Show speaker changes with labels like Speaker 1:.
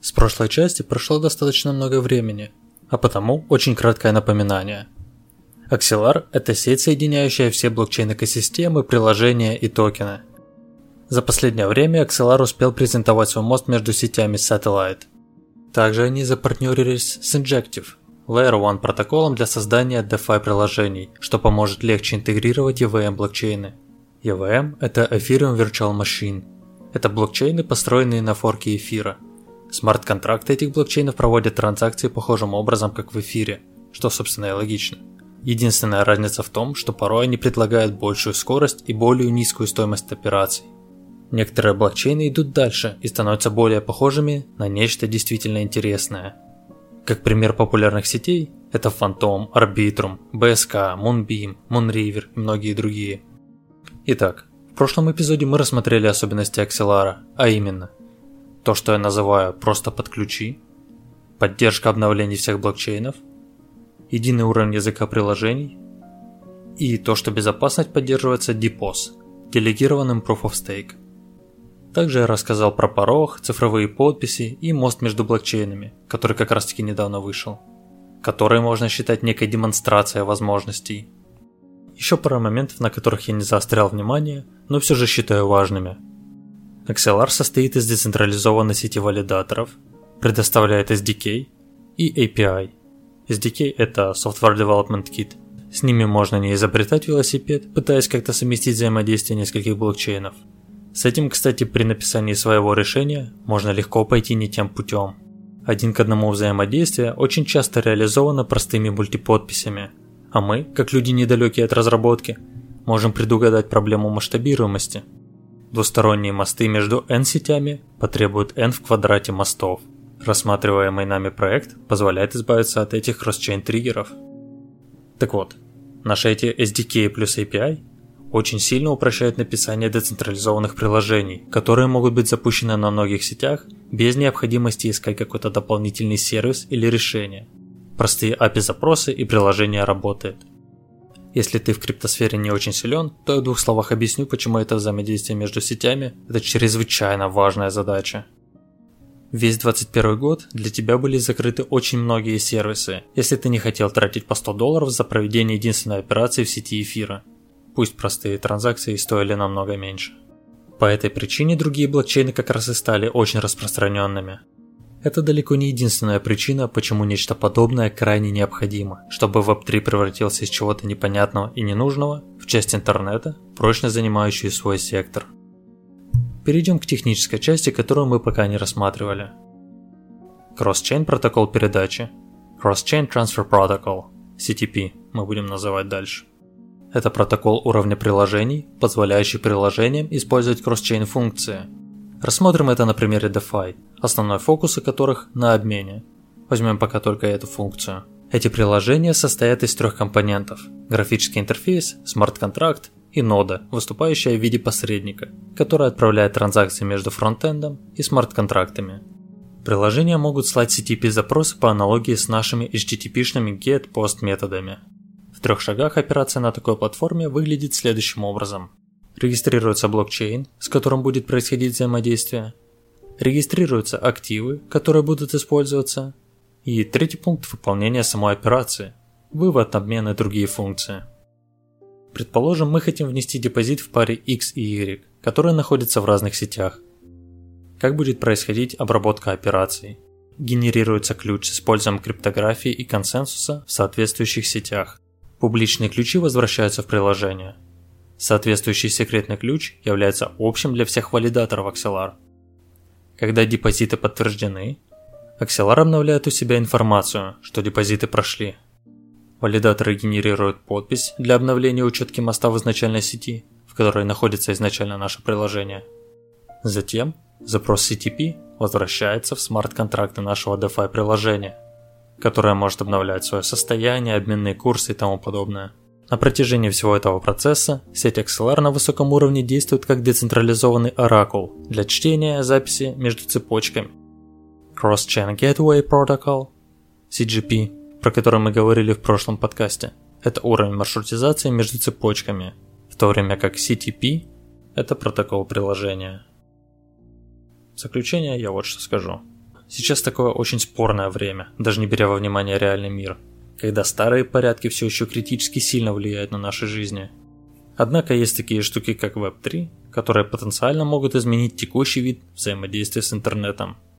Speaker 1: С прошлой части прошло достаточно много времени, а потому очень краткое напоминание. Axelar – это сеть, соединяющая все блокчейн-экосистемы, приложения и токены. За последнее время Axelar успел презентовать свой мост между сетями Satellite. Также они запартнерились с Injective, Layer 1 протоколом для создания DeFi приложений, что поможет легче интегрировать EVM блокчейны. EVM – это Ethereum Virtual Machine. Это блокчейны, построенные на форке эфира. Смарт-контракты этих блокчейнов проводят транзакции похожим образом, как в эфире, что собственно и логично. Единственная разница в том, что порой они предлагают большую скорость и более низкую стоимость операций. Некоторые блокчейны идут дальше и становятся более похожими на нечто действительно интересное. Как пример популярных сетей, это Phantom, Arbitrum, BSK, Moonbeam, Moonriver и многие другие. Итак, в прошлом эпизоде мы рассмотрели особенности Axelar, а именно то, что я называю просто под ключи, поддержка обновлений всех блокчейнов, единый уровень языка приложений и то, что безопасность поддерживается DPoS, делегированным Proof of Stake. Также я рассказал про порог, цифровые подписи и мост между блокчейнами, который как раз таки недавно вышел, который можно считать некой демонстрацией возможностей. Еще пара моментов, на которых я не заострял внимание, но все же считаю важными. Axelar состоит из децентрализованной сети валидаторов, предоставляет SDK и API. SDK – это Software Development Kit. С ними можно не изобретать велосипед, пытаясь как-то совместить взаимодействие нескольких блокчейнов – с этим, кстати, при написании своего решения можно легко пойти не тем путем. Один к одному взаимодействие очень часто реализовано простыми мультиподписями, а мы, как люди недалекие от разработки, можем предугадать проблему масштабируемости. Двусторонние мосты между N-сетями потребуют N в квадрате мостов. Рассматриваемый нами проект позволяет избавиться от этих кросс-чейн триггеров. Так вот, наши эти SDK плюс API очень сильно упрощает написание децентрализованных приложений, которые могут быть запущены на многих сетях без необходимости искать какой-то дополнительный сервис или решение. Простые API-запросы и приложение работает. Если ты в криптосфере не очень силен, то я в двух словах объясню, почему это взаимодействие между сетями – это чрезвычайно важная задача. Весь 21 год для тебя были закрыты очень многие сервисы, если ты не хотел тратить по 100 долларов за проведение единственной операции в сети эфира – пусть простые транзакции стоили намного меньше. По этой причине другие блокчейны как раз и стали очень распространенными. Это далеко не единственная причина, почему нечто подобное крайне необходимо, чтобы Web3 превратился из чего-то непонятного и ненужного в часть интернета, прочно занимающую свой сектор. Перейдем к технической части, которую мы пока не рассматривали. Cross-Chain протокол передачи. Cross-Chain Transfer Protocol, CTP, мы будем называть дальше. Это протокол уровня приложений, позволяющий приложениям использовать кросс-чейн функции. Рассмотрим это на примере DeFi, основной фокус которых на обмене. Возьмем пока только эту функцию. Эти приложения состоят из трех компонентов – графический интерфейс, смарт-контракт и нода, выступающая в виде посредника, которая отправляет транзакции между фронтендом и смарт-контрактами. Приложения могут слать CTP-запросы по аналогии с нашими HTTP-шными GET-POST методами. В трех шагах операция на такой платформе выглядит следующим образом. Регистрируется блокчейн, с которым будет происходить взаимодействие. Регистрируются активы, которые будут использоваться. И третий пункт – выполнения самой операции. Вывод, обмен и другие функции. Предположим, мы хотим внести депозит в паре X и Y, которые находятся в разных сетях. Как будет происходить обработка операций? Генерируется ключ с использованием криптографии и консенсуса в соответствующих сетях. Публичные ключи возвращаются в приложение. Соответствующий секретный ключ является общим для всех валидаторов Axelar. Когда депозиты подтверждены, Axelar обновляет у себя информацию, что депозиты прошли. Валидаторы генерируют подпись для обновления учетки моста в изначальной сети, в которой находится изначально наше приложение. Затем запрос CTP возвращается в смарт-контракты нашего DeFi приложения – которая может обновлять свое состояние, обменные курсы и тому подобное. На протяжении всего этого процесса сеть XLR на высоком уровне действует как децентрализованный оракул для чтения записи между цепочками. Cross-Chain Gateway Protocol, CGP, про который мы говорили в прошлом подкасте, это уровень маршрутизации между цепочками, в то время как CTP – это протокол приложения. В заключение я вот что скажу. сейчас такое очень спорное время, даже не беря во внимание реальный мир, когда старые порядки все еще критически сильно влияют на наши жизни. Однако есть такие штуки, как Web3, которые потенциально могут изменить текущий вид взаимодействия с интернетом.